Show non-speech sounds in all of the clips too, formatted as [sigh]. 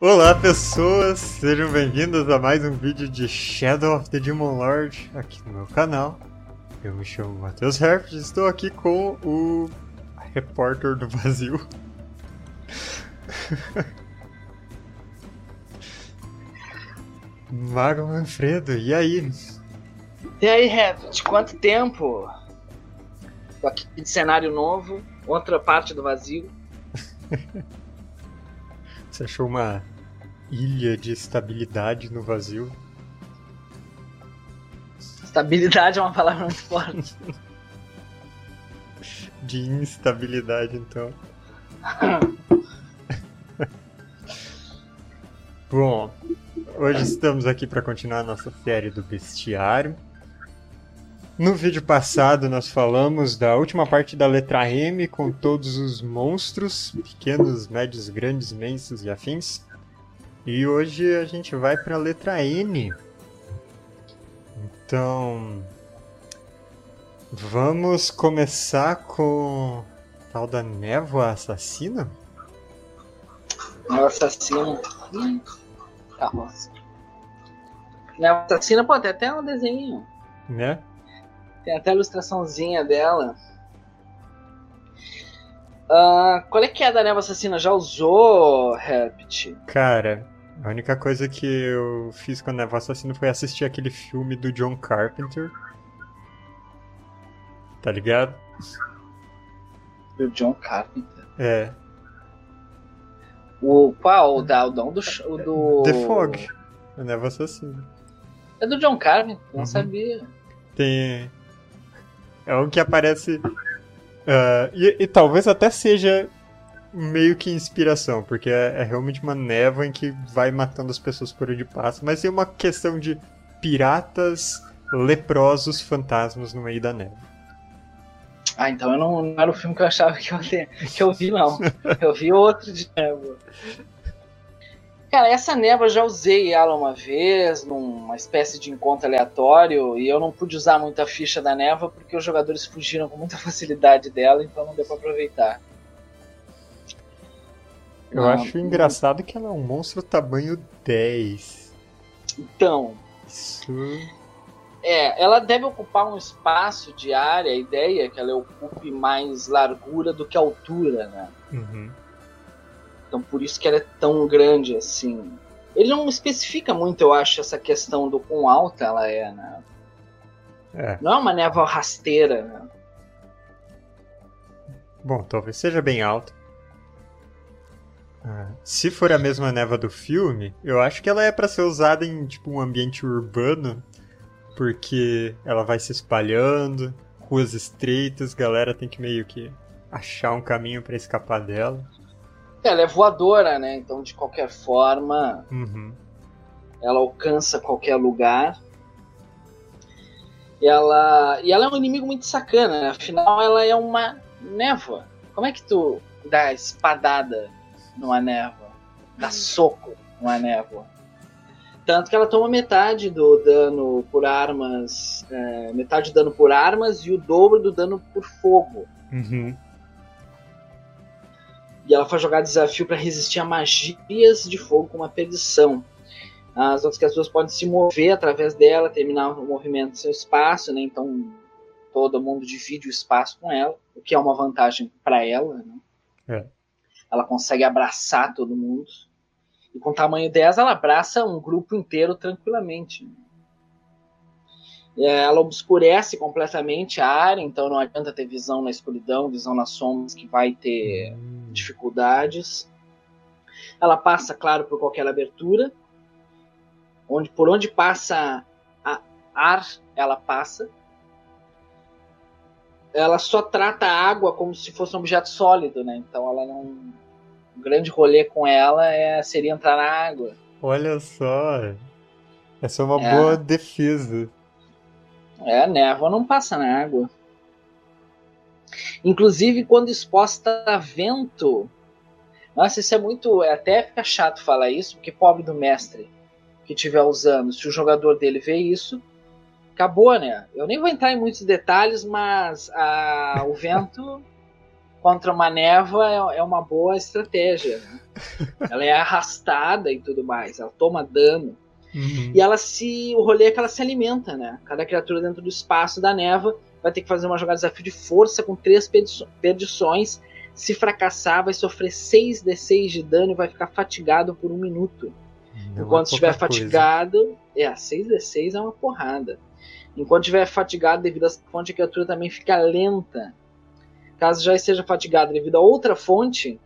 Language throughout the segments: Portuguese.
Olá pessoas, sejam bem-vindos a mais um vídeo de Shadow of the Demon Lord aqui no meu canal. Eu me chamo Matheus Herft e estou aqui com o repórter do vazio. [laughs] Mago Manfredo, e aí? E aí, Herft, quanto tempo? Tô aqui de cenário novo, outra parte do vazio. [laughs] Você achou uma ilha de estabilidade no vazio? Estabilidade é uma palavra muito forte. de instabilidade, então. [laughs] Bom, hoje estamos aqui para continuar a nossa série do bestiário. No vídeo passado nós falamos da última parte da letra M com todos os monstros, pequenos, médios, grandes, imensos e afins. E hoje a gente vai para a letra N. Então, vamos começar com tal da névoa assassina? Névoa assassina. Hum, carroça. Névoa assassina, pô, tem até um desenho. Né? Tem até a ilustraçãozinha dela. Uh, qual é que é da Névoa Assassina? Já usou, Rabbit? Cara, a única coisa que eu fiz com a Névoa Assassina foi assistir aquele filme do John Carpenter. Tá ligado? Do John Carpenter? É. O qual? O da, o do, o do... The Fog. A Névoa Assassina. É do John Carpenter? Não Uhum. sabia. Tem. É um que aparece. ah, e, e talvez até seja meio que inspiração, porque é, é realmente uma névoa em que vai matando as pessoas por onde passa, mas tem uma questão de piratas leprosos fantasmas no meio da névoa. Ah, então eu não, não era o filme que eu achava que eu, que eu vi, não. Eu vi outro de névoa. Cara, essa névoa eu já usei ela uma vez, numa espécie de encontro aleatório, e eu não pude usar muita ficha da névoa porque os jogadores fugiram com muita [laughs] facilidade dela, então não deu pra aproveitar. Eu Não, acho engraçado que ela é um monstro tamanho 10. Então, Isso. é, ela deve ocupar um espaço de área, a ideia é que ela ocupe mais largura do que altura, né? Uhum. Então por isso que ela é tão grande assim. Ele não especifica muito, eu acho, essa questão do quão alta ela é, né? É. Não é uma névoa rasteira, né? Bom, talvez seja bem alto. Ah, se for a mesma névoa do filme, eu acho que ela é pra ser usada em tipo um ambiente urbano, porque ela vai se espalhando, ruas estreitas, galera tem que meio que achar um caminho pra escapar dela. Ela é voadora, né? Então de qualquer forma Uhum. ela alcança qualquer lugar. E ela, e ela é um inimigo muito sacana, né? afinal ela é uma névoa. Como é que tu dá espadada numa névoa? Dá soco numa névoa? Tanto que ela toma metade do dano por armas, é, metade do dano por armas e o dobro do dano por fogo. Uhum. E ela foi jogar desafio para resistir a magias de fogo com uma perdição. As outras criaturas podem se mover através dela, terminar o movimento do seu espaço, né? Então todo mundo divide o espaço com ela, o que é uma vantagem para ela. Né? É. Ela consegue abraçar todo mundo. E com o tamanho 10, ela abraça um grupo inteiro tranquilamente. É, Ela obscurece completamente a área, então não adianta ter visão na escuridão, visão nas sombras, que vai ter Hum. Dificuldades. Ela passa, claro, por qualquer abertura. Onde, por onde passa a ar, ela passa. Ela só trata a água como se fosse um objeto sólido, né? Então ela não. O grande rolê com ela é, seria entrar na água. Olha só. Essa é uma É. boa defesa. É, a névoa não passa na água. Inclusive, quando exposta a vento. Nossa, isso é muito. é Até fica chato falar isso, porque pobre do mestre que estiver usando, se o jogador dele vê isso, acabou, né? Eu nem vou entrar em muitos detalhes, mas a- o vento [laughs] contra uma névoa é, é uma boa estratégia. Né? [laughs] ela é arrastada e tudo mais, ela toma dano. Uhum. E ela se. O rolê é que ela se alimenta, né? Cada criatura dentro do espaço da névoa vai ter que fazer uma jogada de desafio de força com três perdições. Se fracassar, vai sofrer 6d6 de dano e vai ficar fatigado por um minuto. Não Enquanto é estiver fatigado. É, 6d6 é uma porrada. Enquanto estiver fatigado devido à fonte, a criatura também fica lenta. Caso já esteja fatigado devido a outra fonte,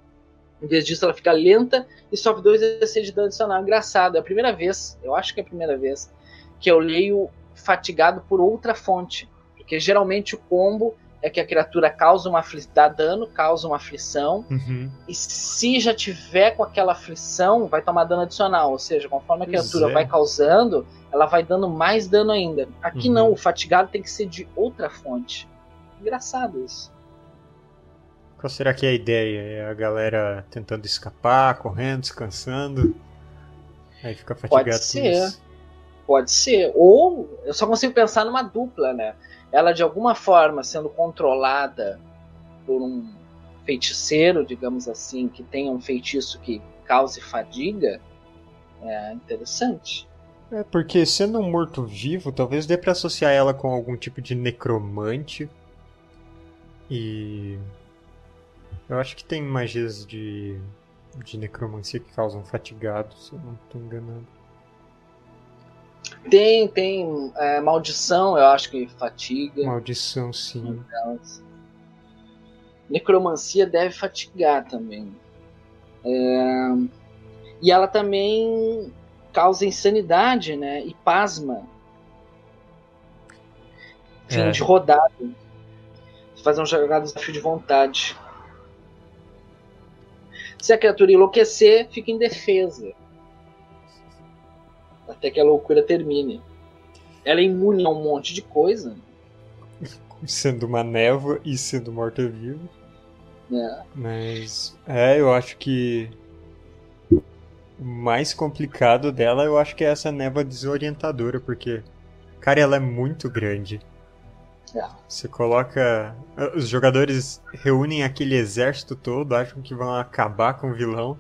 em vez disso ela fica lenta e sofre 2d6 de dano adicional. Engraçado, é a primeira vez, eu acho que é a primeira vez, que eu leio fatigado por outra fonte. Porque geralmente o combo é que a criatura causa uma dá dano, causa uma aflição, uhum. e se já tiver com aquela aflição, vai tomar dano adicional. Ou seja, conforme a criatura é. vai causando, ela vai dando mais dano ainda. Aqui uhum. não, o fatigado tem que ser de outra fonte. Engraçado isso. Qual será que é a ideia? É a galera tentando escapar, correndo, descansando? Aí fica fatigado Pode ser. Pode ser. Ou eu só consigo pensar numa dupla, né? Ela de alguma forma sendo controlada por um feiticeiro, digamos assim, que tenha um feitiço que cause fadiga, é interessante. É, porque sendo um morto-vivo, talvez dê para associar ela com algum tipo de necromante. E. Eu acho que tem magias de, de necromancia que causam fatigado, se eu não estou enganado. Tem, tem é, maldição, eu acho que fatiga. Maldição, sim. Necromancia deve fatigar também. É... E ela também causa insanidade, né? E pasma. Fim é. de rodada. Fazer um jogado desafio de vontade. Se a criatura enlouquecer, fica em defesa até que a loucura termine. Ela é imune a um monte de coisa. [laughs] Sendo uma névoa e sendo morta-viva. É. Mas, é, eu acho que o mais complicado dela, eu acho que é essa névoa desorientadora, porque, cara, ela é muito grande. É. Você coloca. Os jogadores reúnem aquele exército todo, acham que vão acabar com o vilão.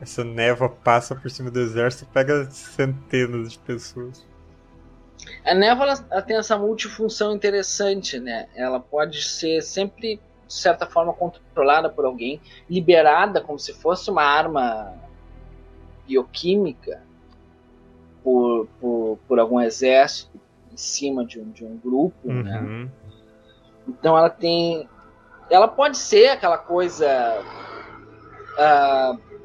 Essa névoa passa por cima do exército e pega centenas de pessoas. A névoa ela, tem essa multifunção interessante, né? Ela pode ser sempre, de certa forma, controlada por alguém, liberada como se fosse uma arma bioquímica por, por, por algum exército em cima de um, de um grupo, né? uhum. né? Então ela tem. Ela pode ser aquela coisa. Uh,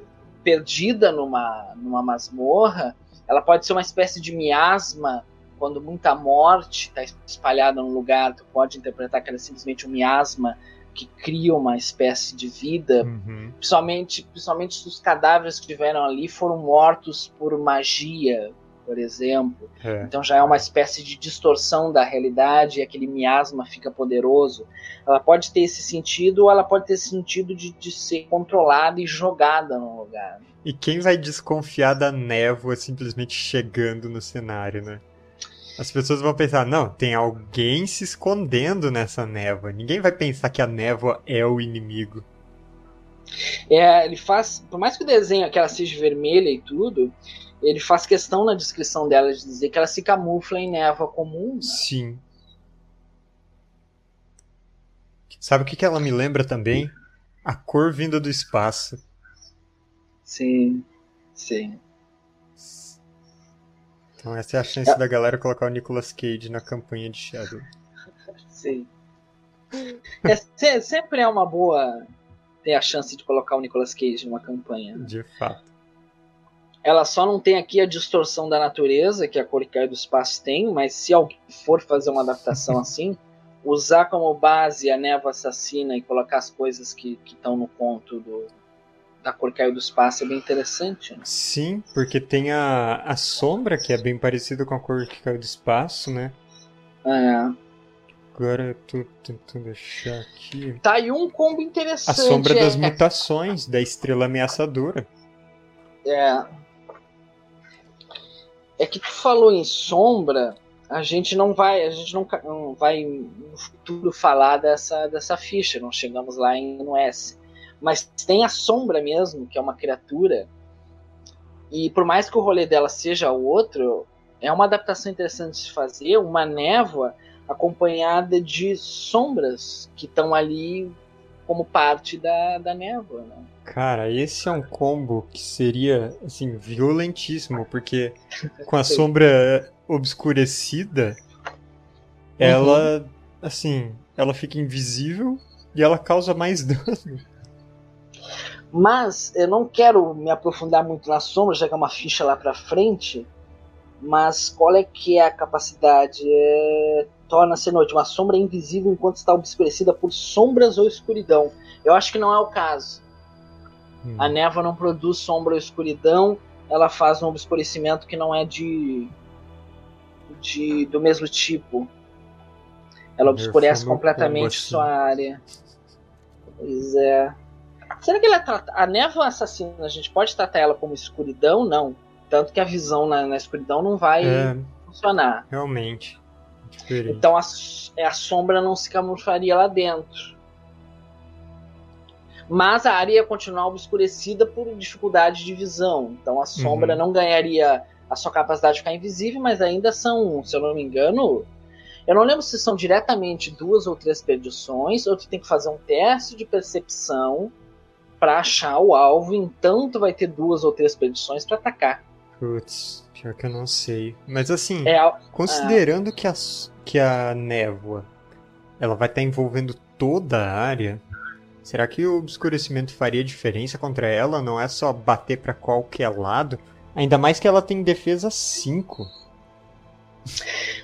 perdida numa, numa masmorra, ela pode ser uma espécie de miasma quando muita morte está espalhada num lugar, tu pode interpretar que ela é simplesmente um miasma que cria uma espécie de vida, uhum. principalmente, principalmente se os cadáveres que estiveram ali foram mortos por magia, por exemplo. É. Então já é uma espécie de distorção da realidade e aquele miasma fica poderoso. Ela pode ter esse sentido ou ela pode ter esse sentido de, de ser controlada e jogada no lugar. E quem vai desconfiar da névoa simplesmente chegando no cenário, né? As pessoas vão pensar, não, tem alguém se escondendo nessa névoa. Ninguém vai pensar que a névoa é o inimigo. É, ele faz, por mais que o desenho aquela seja vermelha e tudo, ele faz questão na descrição dela de dizer que ela se camufla em névoa comum. Né? Sim. Sabe o que, que ela me lembra também? A cor vinda do espaço. Sim, sim. Então essa é a chance é. da galera colocar o Nicolas Cage na campanha de Shadow. [laughs] Sim. É, sempre é uma boa ter a chance de colocar o Nicolas Cage numa campanha. De fato. Ela só não tem aqui a distorção da natureza, que a cor que cai do espaço tem, mas se alguém for fazer uma adaptação [laughs] assim, usar como base a névoa assassina e colocar as coisas que estão no conto do, da cor que caiu do espaço é bem interessante. Né? Sim, porque tem a, a sombra, que é bem parecida com a cor que caiu do espaço, né? É. Agora eu tô tentando achar aqui. Tá aí um combo interessante. A sombra é. das mutações, da estrela ameaçadora. É é que tu falou em sombra, a gente não vai, a gente não, não, vai no futuro falar dessa, dessa ficha, não chegamos lá em, no S. Mas tem a sombra mesmo, que é uma criatura. E por mais que o rolê dela seja o outro, é uma adaptação interessante de se fazer, uma névoa acompanhada de sombras que estão ali como parte da, da névoa. Né? Cara, esse é um combo que seria assim violentíssimo, porque [laughs] com a sombra obscurecida, ela uhum. assim, ela fica invisível e ela causa mais [laughs] dano. Mas eu não quero me aprofundar muito na sombra, já que é uma ficha lá pra frente. Mas qual é que é a capacidade? É... Torna-se noite. Uma sombra invisível enquanto está obscurecida por sombras ou escuridão. Eu acho que não é o caso. Hum. A névoa não produz sombra ou escuridão. Ela faz um obscurecimento que não é de, de do mesmo tipo. Ela obscurece completamente assim. sua área. Pois é. Será que ela trata... a névoa assassina, a gente pode tratar ela como escuridão? Não. Tanto que a visão na, na escuridão não vai é, funcionar. Realmente. Diferente. Então a, é, a sombra não se camuflaria lá dentro. Mas a área ia continuar obscurecida por dificuldade de visão. Então a sombra uhum. não ganharia a sua capacidade de ficar invisível, mas ainda são, se eu não me engano, eu não lembro se são diretamente duas ou três perdições, ou tu tem que fazer um teste de percepção para achar o alvo, então tu vai ter duas ou três perdições para atacar. Putz, pior que eu não sei. Mas assim, é, considerando que, a, que a névoa ela vai estar tá envolvendo toda a área, será que o obscurecimento faria diferença contra ela? Não é só bater para qualquer lado? Ainda mais que ela tem defesa 5.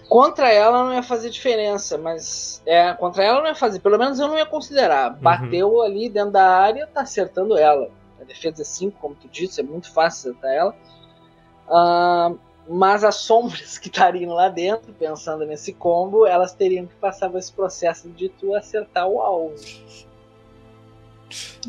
Contra ela não ia fazer diferença, mas é, contra ela não ia fazer, pelo menos eu não ia considerar. Uhum. Bateu uhum. ali dentro da área, tá acertando ela. A defesa é 5, como tu disse, é muito fácil acertar ela. Uh, mas as sombras que estariam lá dentro, pensando nesse combo, elas teriam que passar por esse processo de tu acertar o alvo.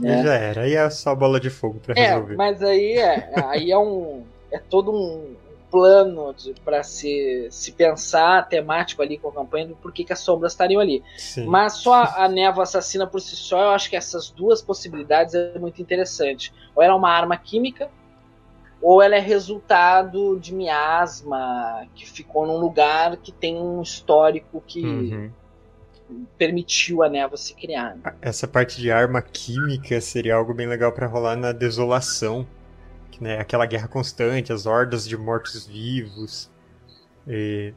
É. Já era, aí é só bola de fogo pra é, resolver. Mas aí é, aí é um. É todo um plano para se, se pensar temático ali com a campanha do porquê que as sombras estariam ali. Sim. Mas só a, a névoa assassina por si só, eu acho que essas duas possibilidades é muito interessante. Ou ela é uma arma química, ou ela é resultado de miasma que ficou num lugar que tem um histórico que uhum. Permitiu a névoa se criar. Essa parte de arma química seria algo bem legal para rolar na desolação né? Aquela guerra constante, as hordas de mortos-vivos.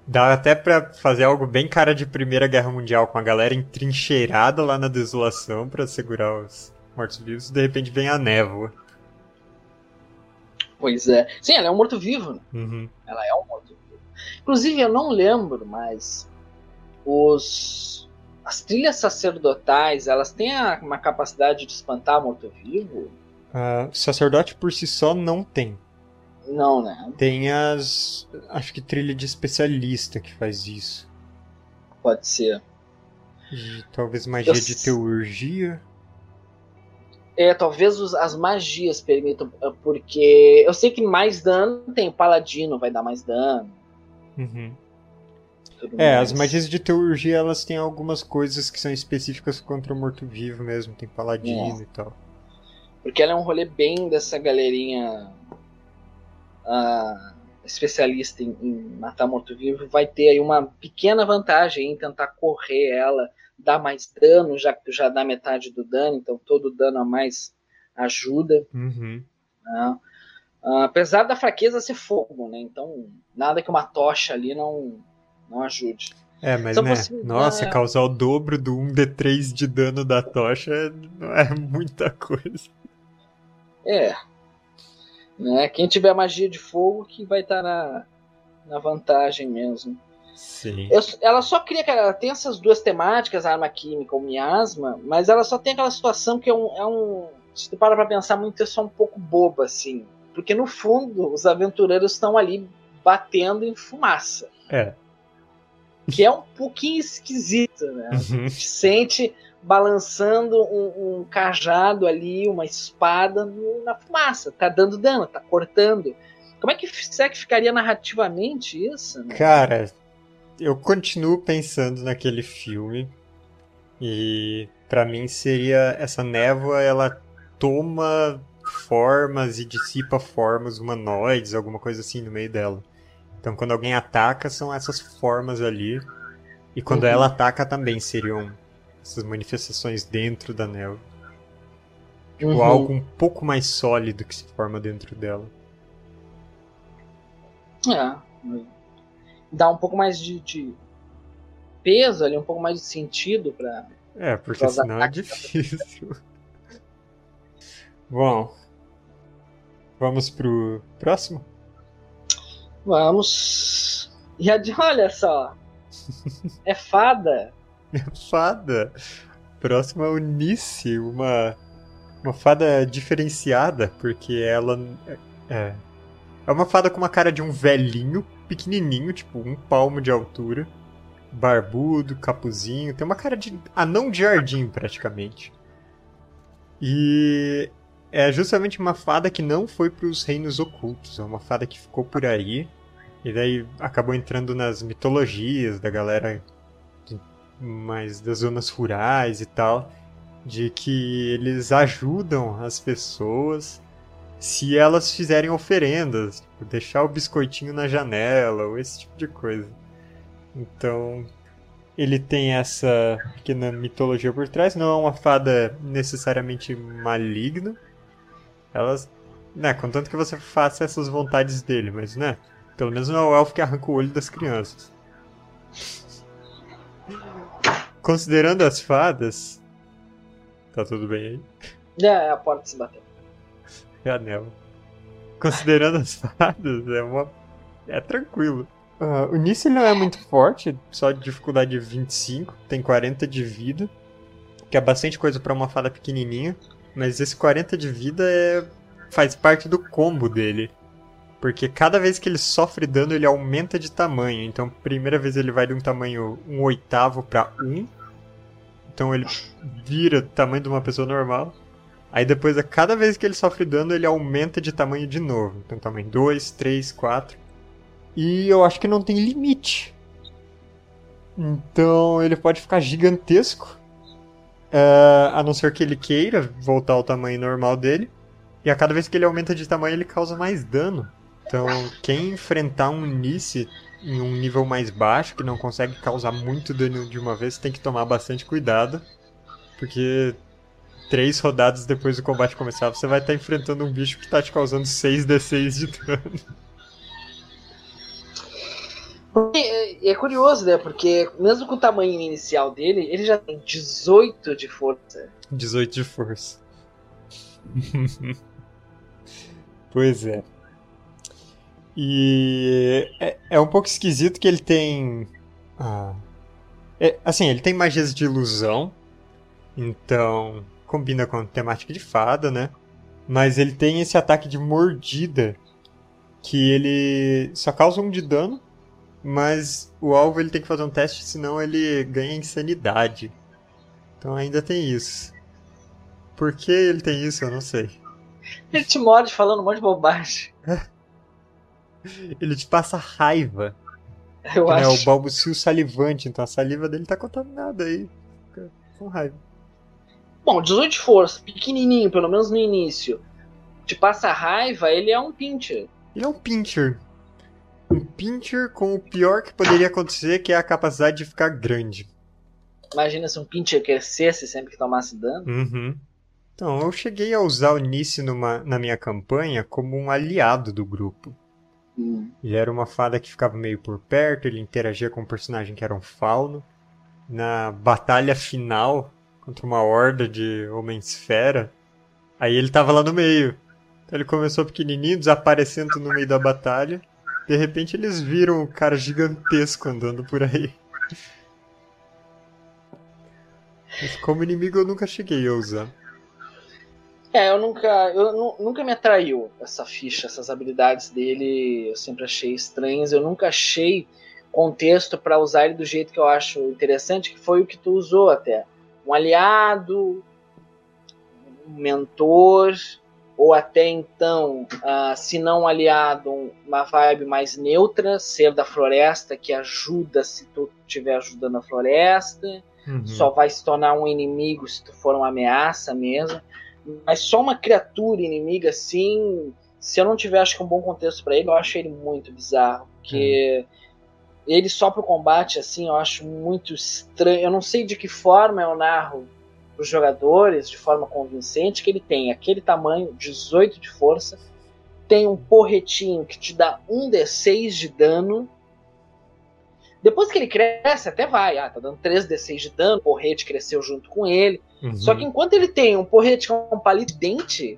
dá até para fazer algo bem cara de Primeira Guerra Mundial, com a galera entrincheirada lá na desolação para segurar os mortos-vivos, de repente vem a névoa. Pois é. Sim, ela é um morto-vivo. Né? Uhum. Ela é um morto-vivo. Inclusive, eu não lembro, mas os as trilhas sacerdotais, elas têm uma capacidade de espantar morto-vivo? Uh, sacerdote por si só não tem. Não, né? Tem as. Acho que trilha de especialista que faz isso. Pode ser. E talvez magia Eu... de teurgia. É, talvez os, as magias permitam. Ah, porque eu sei que mais dano tem. O paladino vai dar mais dano. Uhum. É, mais. as magias de teurgia elas têm algumas coisas que são específicas contra o morto-vivo mesmo. Tem paladino é. e tal. Porque ela é um rolê bem dessa galerinha uh, especialista em, em matar morto-vivo. Vai ter aí uma pequena vantagem em tentar correr ela, dar mais dano, já que tu já dá metade do dano, então todo dano a mais ajuda. Uhum. Né? Uh, apesar da fraqueza ser fogo, né? Então nada que uma tocha ali não, não ajude. É, mas então, né, nossa, causar o dobro do 1d3 de dano da tocha não é muita coisa. É. Né? Quem tiver magia de fogo que vai estar tá na, na vantagem mesmo. Sim. Eu, ela só cria, cara, ela tem essas duas temáticas, arma química ou miasma, mas ela só tem aquela situação que é um. É um se tu para pra pensar muito, é só um pouco boba, assim. Porque no fundo, os aventureiros estão ali batendo em fumaça. É. Que é um pouquinho esquisito, né? Uhum. Sente balançando um, um, cajado ali, uma espada no, na fumaça. Tá dando dano, tá cortando. Como é que será que ficaria narrativamente isso? Né? Cara, eu continuo pensando naquele filme e para mim seria essa névoa, ela toma formas e dissipa formas humanoides, alguma coisa assim no meio dela. Então quando alguém ataca são essas formas ali e quando uhum. ela ataca também seriam essas manifestações dentro da névoa. Tipo, uhum. algo um pouco mais sólido que se forma dentro dela. É. Dá um pouco mais de, de peso ali, um pouco mais de sentido para. É, porque senão é difícil. [laughs] Bom, vamos pro próximo? Vamos. E olha só, [laughs] é fada. É fada. Próxima Unice, uma uma fada diferenciada, porque ela é é uma fada com uma cara de um velhinho, pequenininho, tipo um palmo de altura, barbudo, capuzinho, tem uma cara de anão de jardim praticamente. E é justamente uma fada que não foi para os reinos ocultos, é uma fada que ficou por aí e daí acabou entrando nas mitologias da galera mais das zonas rurais e tal, de que eles ajudam as pessoas se elas fizerem oferendas, tipo, deixar o biscoitinho na janela ou esse tipo de coisa. Então, ele tem essa pequena mitologia por trás, não é uma fada necessariamente maligna. Elas, né, contanto que você faça essas vontades dele, mas né, pelo menos não é o elfo que arranca o olho das crianças. Considerando as fadas. Tá tudo bem aí? É, a porta se bateu. É a Neva. Considerando as fadas, é uma. É tranquilo. Uh, o Nice não é muito forte, só de dificuldade 25, tem 40 de vida, que é bastante coisa para uma fada pequenininha, mas esse 40 de vida é faz parte do combo dele. Porque cada vez que ele sofre dano, ele aumenta de tamanho. Então, primeira vez ele vai de um tamanho um oitavo para um. Então ele vira o tamanho de uma pessoa normal. Aí depois, a cada vez que ele sofre dano, ele aumenta de tamanho de novo. Então tamanho 2, 3, 4. E eu acho que não tem limite. Então ele pode ficar gigantesco. Uh, a não ser que ele queira voltar ao tamanho normal dele. E a cada vez que ele aumenta de tamanho, ele causa mais dano. Então, quem enfrentar um Nice em um nível mais baixo, que não consegue causar muito dano de uma vez, tem que tomar bastante cuidado. Porque três rodadas depois do combate começar, você vai estar enfrentando um bicho que está te causando 6d6 de dano. E é curioso, né? Porque mesmo com o tamanho inicial dele, ele já tem 18 de força. 18 de força. [laughs] pois é. E é, é um pouco esquisito que ele tem. Ah, é, assim, ele tem magias de ilusão. Então, combina com a temática de fada, né? Mas ele tem esse ataque de mordida. Que ele só causa um de dano. Mas o alvo ele tem que fazer um teste, senão ele ganha insanidade. Então ainda tem isso. Por que ele tem isso, eu não sei. Ele te morde falando um monte de bobagem. Ele te passa raiva. [laughs] Eu que, acho. É o balbucio salivante, então a saliva dele tá contaminada aí. Fica com raiva. Bom, 18 de força, pequenininho, pelo menos no início. Te passa raiva, ele é um pincher. Ele é um pincher. Um pincher com o pior que poderia acontecer, que é a capacidade de ficar grande. Imagina se um pincher crescesse sempre que tomasse dano. Uhum. Então, eu cheguei a usar o Nice numa, na minha campanha como um aliado do grupo. Hum. Ele era uma fada que ficava meio por perto, ele interagia com um personagem que era um fauno. Na batalha final contra uma horda de homens-fera, aí ele tava lá no meio. Então ele começou pequenininho, desaparecendo no meio da batalha. De repente eles viram um cara gigantesco andando por aí. Mas como inimigo eu nunca cheguei a usar. É, eu nunca, eu nunca me atraiu essa ficha, essas habilidades dele, eu sempre achei estranhas, eu nunca achei contexto para usar ele do jeito que eu acho interessante, que foi o que tu usou até. Um aliado, um mentor, ou até então, uh, se não aliado, um, uma vibe mais neutra, ser da floresta que ajuda se tu estiver ajudando a floresta. Uhum. Só vai se tornar um inimigo se tu for uma ameaça mesmo. Mas só uma criatura inimiga assim, se eu não tiver acho que um bom contexto para ele, eu acho ele muito bizarro, porque uhum. ele só pro combate assim, eu acho muito estranho. Eu não sei de que forma eu narro os jogadores de forma convincente que ele tem aquele tamanho, 18 de força, tem um porretinho que te dá um D6 de dano. Depois que ele cresce, até vai. Ah, tá dando 3D6 de dano, o porrete cresceu junto com ele. Uhum. Só que enquanto ele tem um porrete com um palito dente,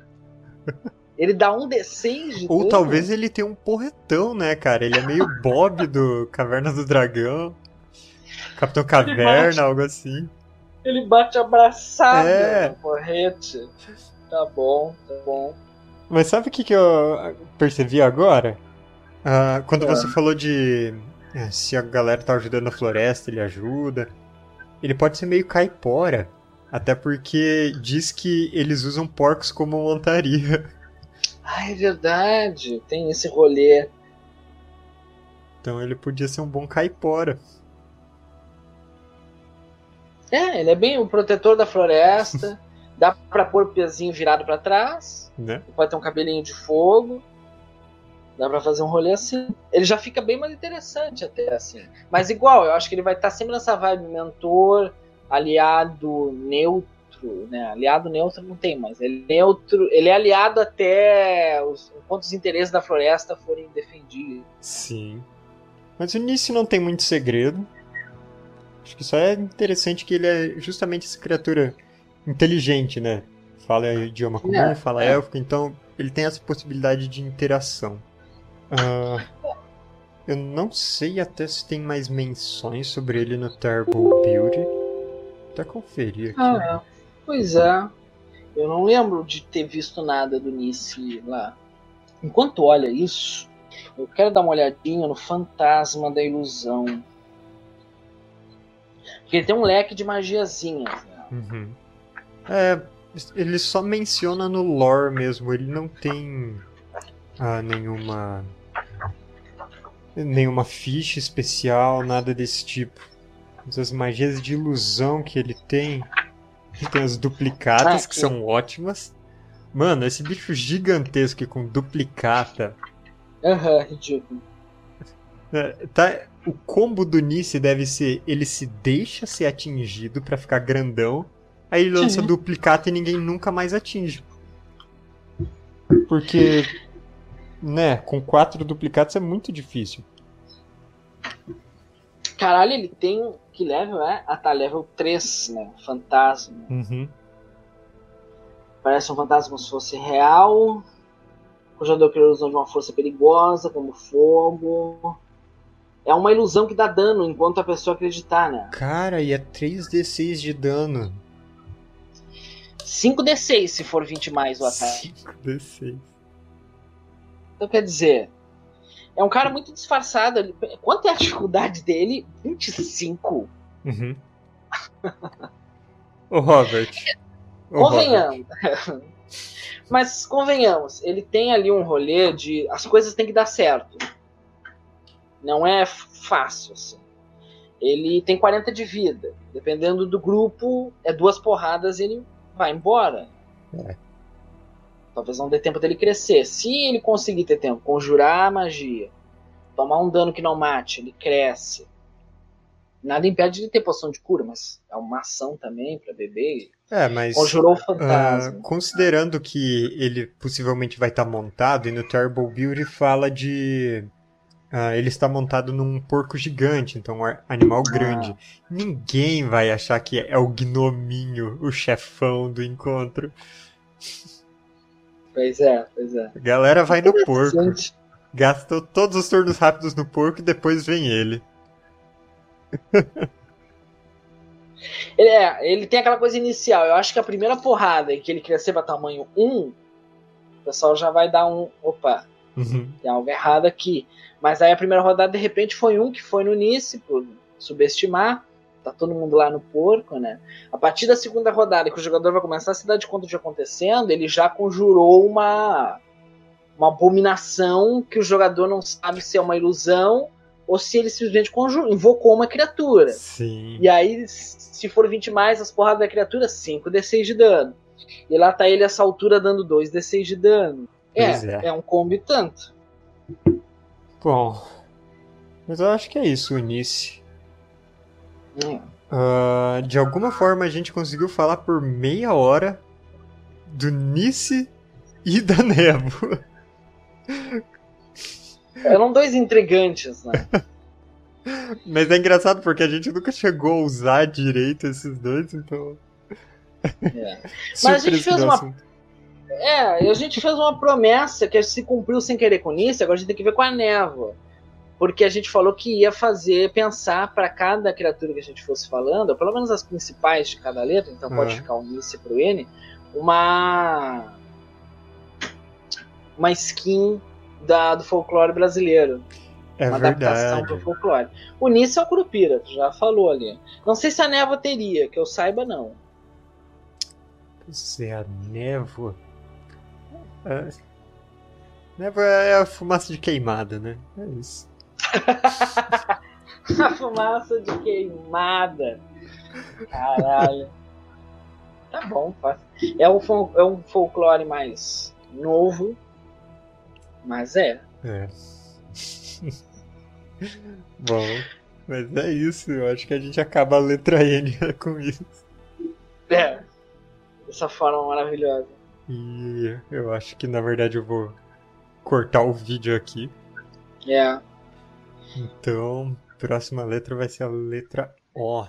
[laughs] ele dá um D6 de Ou dano. talvez ele tenha um porretão, né, cara? Ele é meio Bob do Caverna do Dragão. Capitão Caverna, algo assim. Ele bate abraçado é. no porrete. Tá bom, tá bom. Mas sabe o que, que eu percebi agora? Uh, quando é. você falou de é, se a galera tá ajudando a floresta, ele ajuda. Ele pode ser meio caipora. Até porque diz que eles usam porcos como montaria. Ah, é verdade. Tem esse rolê. Então ele podia ser um bom caipora. É, ele é bem o protetor da floresta. [laughs] Dá pra pôr o pezinho virado para trás. Né? Pode ter um cabelinho de fogo. Dá pra fazer um rolê assim. Ele já fica bem mais interessante até assim. Mas igual, eu acho que ele vai estar tá sempre nessa vibe mentor, aliado neutro, né? Aliado neutro não tem mais. Ele é neutro, ele é aliado até os, enquanto os interesses da floresta forem defendidos. Sim. Mas o início não tem muito segredo. Acho que só é interessante que ele é justamente essa criatura inteligente, né? Fala idioma comum, é, fala é. élfico, então ele tem essa possibilidade de interação. Uh, eu não sei até se tem mais menções sobre ele no Terrible Beauty. Até conferir aqui. Ah, pois é. Eu não lembro de ter visto nada do Nice lá. Enquanto olha isso, eu quero dar uma olhadinha no Fantasma da Ilusão. Porque ele tem um leque de magiazinhas. Né? Uhum. É, ele só menciona no lore mesmo, ele não tem ah, nenhuma nenhuma ficha especial, nada desse tipo. As magias de ilusão que ele tem, ele tem as duplicatas ah, que são ótimas. Mano, esse bicho gigantesco com duplicata. Aham, uhum, ridículo. É, tá, o combo do Nice deve ser ele se deixa ser atingido para ficar grandão Aí ele lança Sim. duplicata e ninguém nunca mais atinge. Porque, né, com quatro duplicatos é muito difícil. Caralho, ele tem. Que level é? Ah tá, level 3, né? Fantasma. Uhum. Parece um fantasma se fosse real. O jogador cria ilusão de uma força perigosa, como fogo. É uma ilusão que dá dano enquanto a pessoa acreditar, né? Cara, e é 3d6 de dano. 5d6 se for 20 mais o ataque. 5d6. Então quer dizer, é um cara muito disfarçado. Quanto é a dificuldade dele? 25. Uhum. o Robert. O convenhamos. Robert. [laughs] Mas convenhamos, ele tem ali um rolê de. As coisas têm que dar certo. Não é fácil, assim. Ele tem 40 de vida. Dependendo do grupo, é duas porradas e ele vai embora. É. Talvez não dê tempo dele crescer. Se ele conseguir ter tempo, conjurar a magia, tomar um dano que não mate, ele cresce. Nada impede de ter poção de cura, mas é uma ação também para beber. É, mas. Conjurou o fantasma. Uh, considerando que ele possivelmente vai estar tá montado, e no Terrible Beauty fala de Uh, ele está montado num porco gigante, então um animal grande. Ah. Ninguém vai achar que é o gnominho, o chefão do encontro. Pois é, pois é. A galera vai no porco. Gastou todos os turnos rápidos no porco e depois vem ele. ele, é, ele tem aquela coisa inicial. Eu acho que a primeira porrada em que ele crescer para tamanho 1, o pessoal já vai dar um. Opa, uhum. tem algo errado aqui. Mas aí a primeira rodada, de repente, foi um que foi no Nice, por subestimar. Tá todo mundo lá no porco, né? A partir da segunda rodada, que o jogador vai começar a se dar de conta de acontecendo, ele já conjurou uma, uma abominação que o jogador não sabe se é uma ilusão ou se ele simplesmente invocou uma criatura. Sim. E aí, se for 20 mais as porradas da criatura, 5d6 de dano. E lá tá ele essa altura dando 2d6 de dano. É, é, é. um combo tanto. Bom, mas eu acho que é isso, Unice. Hum. Uh, de alguma forma a gente conseguiu falar por meia hora do Nice e da Névoa. [laughs] Eram dois intrigantes, né? [laughs] Mas é engraçado porque a gente nunca chegou a usar direito esses dois, então. É. Mas a gente fez uma. Assunto. É, a gente fez uma promessa que se cumpriu sem querer com isso, agora a gente tem que ver com a névoa. Porque a gente falou que ia fazer, pensar para cada criatura que a gente fosse falando, pelo menos as principais de cada letra, então pode ficar o Nice pro N, uma. Uma skin da, do folclore brasileiro. É uma verdade. adaptação do folclore. O Nice é o Curupira, tu já falou ali. Não sei se a névoa teria, que eu saiba não. Pois é, a névoa. É... Névoa é a fumaça de queimada, né? É isso. [laughs] a fumaça de queimada. Caralho. Tá bom, é um, é um folclore mais novo, mas é. É. [laughs] Bom, mas é isso. Eu acho que a gente acaba a letra N [laughs] com isso. É. Dessa forma maravilhosa. E eu acho que na verdade eu vou cortar o vídeo aqui. É. Então, próxima letra vai ser a letra O.